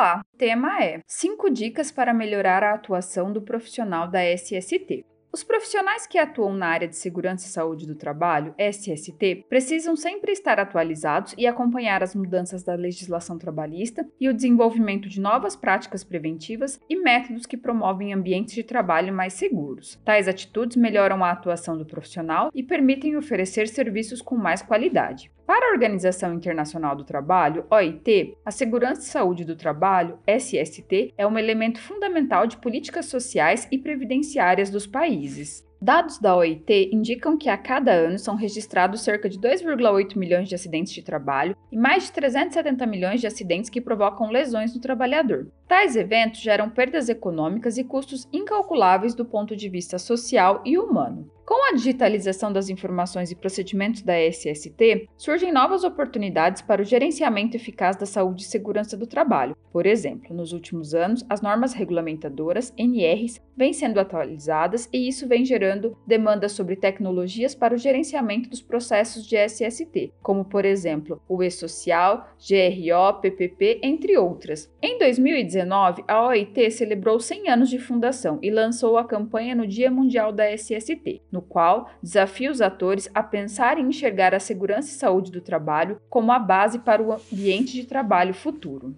Olá, o tema é 5 dicas para melhorar a atuação do profissional da SST. Os profissionais que atuam na área de segurança e saúde do trabalho, SST, precisam sempre estar atualizados e acompanhar as mudanças da legislação trabalhista e o desenvolvimento de novas práticas preventivas e métodos que promovem ambientes de trabalho mais seguros. Tais atitudes melhoram a atuação do profissional e permitem oferecer serviços com mais qualidade. Para a Organização Internacional do Trabalho, OIT, a segurança e saúde do trabalho, SST, é um elemento fundamental de políticas sociais e previdenciárias dos países. Dados da OIT indicam que a cada ano são registrados cerca de 2,8 milhões de acidentes de trabalho e mais de 370 milhões de acidentes que provocam lesões no trabalhador. Tais eventos geram perdas econômicas e custos incalculáveis do ponto de vista social e humano. Com a digitalização das informações e procedimentos da SST, surgem novas oportunidades para o gerenciamento eficaz da saúde e segurança do trabalho. Por exemplo, nos últimos anos, as normas regulamentadoras, NRs, vêm sendo atualizadas e isso vem gerando demandas sobre tecnologias para o gerenciamento dos processos de SST, como por exemplo o E-Social, GRO, PPP, entre outras. Em 2019, a OIT celebrou 100 anos de fundação e lançou a campanha no Dia Mundial da SST. No no qual desafia os atores a pensar e enxergar a segurança e saúde do trabalho como a base para o ambiente de trabalho futuro.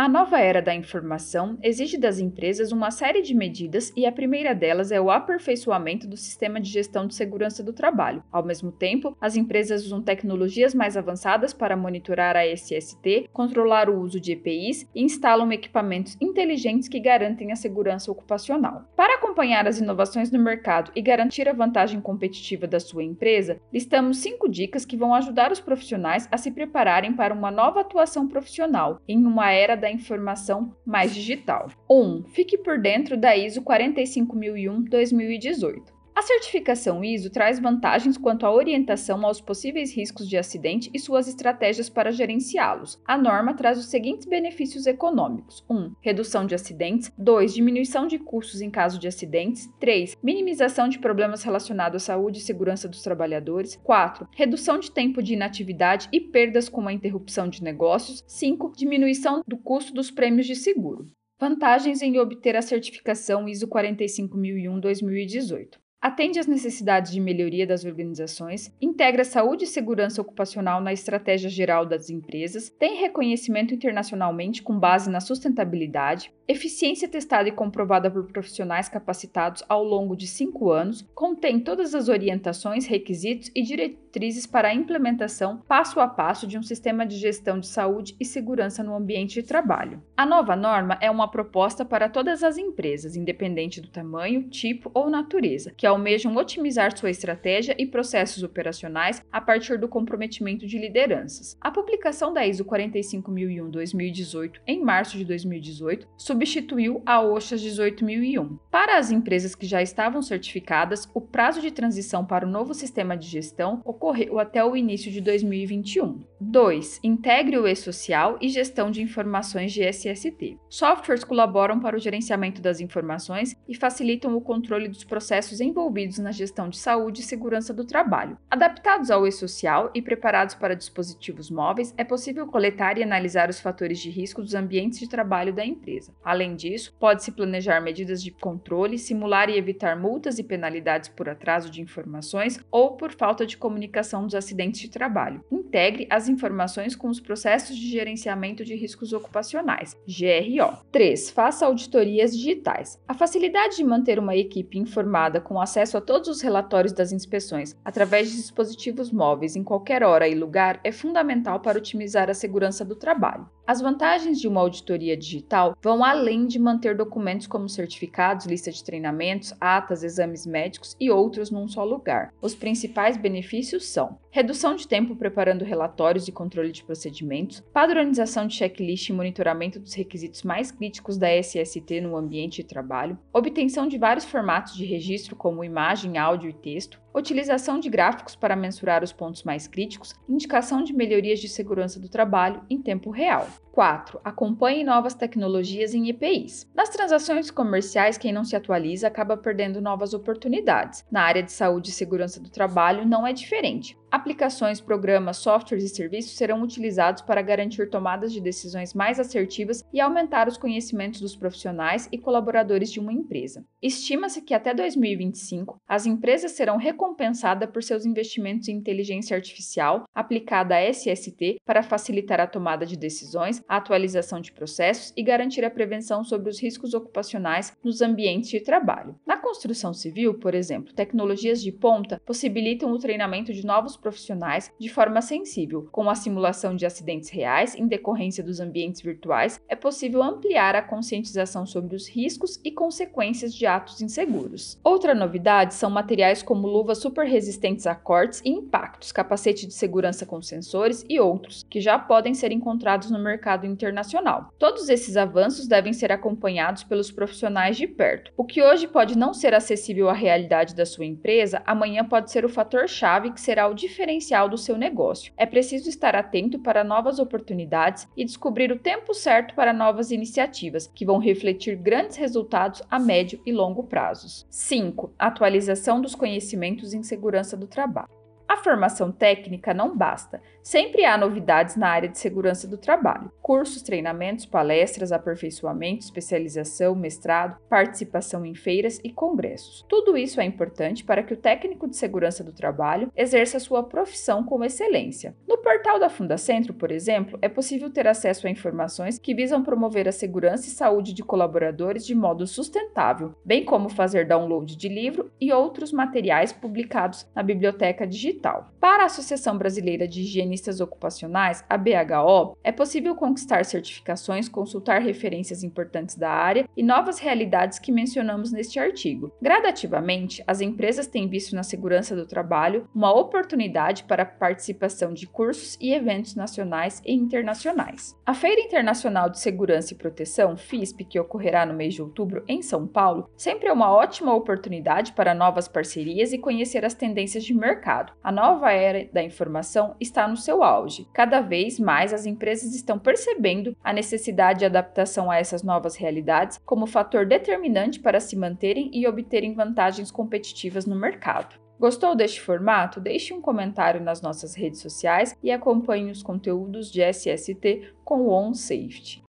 A nova era da informação exige das empresas uma série de medidas e a primeira delas é o aperfeiçoamento do sistema de gestão de segurança do trabalho. Ao mesmo tempo, as empresas usam tecnologias mais avançadas para monitorar a SST, controlar o uso de EPIs e instalam equipamentos inteligentes que garantem a segurança ocupacional. Para acompanhar as inovações no mercado e garantir a vantagem competitiva da sua empresa, listamos cinco dicas que vão ajudar os profissionais a se prepararem para uma nova atuação profissional em uma era da informação mais digital. 1. Um, fique por dentro da ISO 45001-2018. A certificação ISO traz vantagens quanto à orientação aos possíveis riscos de acidente e suas estratégias para gerenciá-los. A norma traz os seguintes benefícios econômicos: 1. Redução de acidentes. 2. Diminuição de custos em caso de acidentes. 3. Minimização de problemas relacionados à saúde e segurança dos trabalhadores. 4. Redução de tempo de inatividade e perdas com a interrupção de negócios. 5. Diminuição do custo dos prêmios de seguro. Vantagens em obter a certificação ISO 45001-2018 atende às necessidades de melhoria das organizações, integra saúde e segurança ocupacional na estratégia geral das empresas, tem reconhecimento internacionalmente com base na sustentabilidade, eficiência testada e comprovada por profissionais capacitados ao longo de cinco anos, contém todas as orientações, requisitos e diretrizes para a implementação passo a passo de um sistema de gestão de saúde e segurança no ambiente de trabalho. A nova norma é uma proposta para todas as empresas, independente do tamanho, tipo ou natureza, que almejam otimizar sua estratégia e processos operacionais a partir do comprometimento de lideranças. A publicação da ISO 45001-2018 em março de 2018 substituiu a OSHA 18001. Para as empresas que já estavam certificadas, o prazo de transição para o novo sistema de gestão ocorreu até o início de 2021. 2. Integre o e-social e gestão de informações de SST. Softwares colaboram para o gerenciamento das informações e facilitam o controle dos processos envolvidos na gestão de saúde e segurança do trabalho. Adaptados ao e-social e preparados para dispositivos móveis, é possível coletar e analisar os fatores de risco dos ambientes de trabalho da empresa. Além disso, pode-se planejar medidas de controle, simular e evitar multas e penalidades por atraso de informações ou por falta de comunicação dos acidentes de trabalho. Integre as informações com os processos de gerenciamento de riscos ocupacionais, GRO. 3. Faça auditorias digitais. A facilidade de manter uma equipe informada com acesso a todos os relatórios das inspeções através de dispositivos móveis em qualquer hora e lugar é fundamental para otimizar a segurança do trabalho. As vantagens de uma auditoria digital vão além de manter documentos como certificados, lista de treinamentos, atas, exames médicos e outros num só lugar. Os principais benefícios são redução de tempo preparando relatórios e controle de procedimentos, padronização de checklist e monitoramento dos requisitos mais críticos da SST no ambiente de trabalho, obtenção de vários formatos de registro como imagem, áudio e texto, utilização de gráficos para mensurar os pontos mais críticos, indicação de melhorias de segurança do trabalho em tempo real. 4. Acompanhe novas tecnologias em EPIs. Nas transações comerciais, quem não se atualiza acaba perdendo novas oportunidades. Na área de saúde e segurança do trabalho não é diferente. Aplicações, programas, softwares e serviços serão utilizados para garantir tomadas de decisões mais assertivas e aumentar os conhecimentos dos profissionais e colaboradores de uma empresa. Estima-se que até 2025 as empresas serão recompensadas por seus investimentos em inteligência artificial aplicada a SST para facilitar a tomada de decisões, a atualização de processos e garantir a prevenção sobre os riscos ocupacionais nos ambientes de trabalho. Na construção civil, por exemplo, tecnologias de ponta possibilitam o treinamento de novos profissionais de forma sensível. Com a simulação de acidentes reais em decorrência dos ambientes virtuais, é possível ampliar a conscientização sobre os riscos e consequências de atos inseguros. Outra novidade são materiais como luvas super resistentes a cortes e impactos, capacete de segurança com sensores e outros, que já podem ser encontrados no mercado internacional. Todos esses avanços devem ser acompanhados pelos profissionais de perto. O que hoje pode não ser acessível à realidade da sua empresa, amanhã pode ser o fator-chave que será o diferencial do seu negócio. É preciso estar atento para novas oportunidades e descobrir o tempo certo para novas iniciativas, que vão refletir grandes resultados a médio e longo prazos. 5. Atualização dos conhecimentos em segurança do trabalho. A formação técnica não basta. Sempre há novidades na área de segurança do trabalho: cursos, treinamentos, palestras, aperfeiçoamento, especialização, mestrado, participação em feiras e congressos. Tudo isso é importante para que o técnico de segurança do trabalho exerça sua profissão com excelência. No portal da Fundacentro, por exemplo, é possível ter acesso a informações que visam promover a segurança e saúde de colaboradores de modo sustentável, bem como fazer download de livro e outros materiais publicados na biblioteca digital. Para a Associação Brasileira de Higienistas Ocupacionais, a BHO, é possível conquistar certificações, consultar referências importantes da área e novas realidades que mencionamos neste artigo. Gradativamente, as empresas têm visto na segurança do trabalho uma oportunidade para a participação de cursos e eventos nacionais e internacionais. A Feira Internacional de Segurança e Proteção, FISP, que ocorrerá no mês de outubro em São Paulo, sempre é uma ótima oportunidade para novas parcerias e conhecer as tendências de mercado. A nova era da informação está no seu auge. Cada vez mais as empresas estão percebendo a necessidade de adaptação a essas novas realidades como fator determinante para se manterem e obterem vantagens competitivas no mercado. Gostou deste formato? Deixe um comentário nas nossas redes sociais e acompanhe os conteúdos de SST com o OnSafety.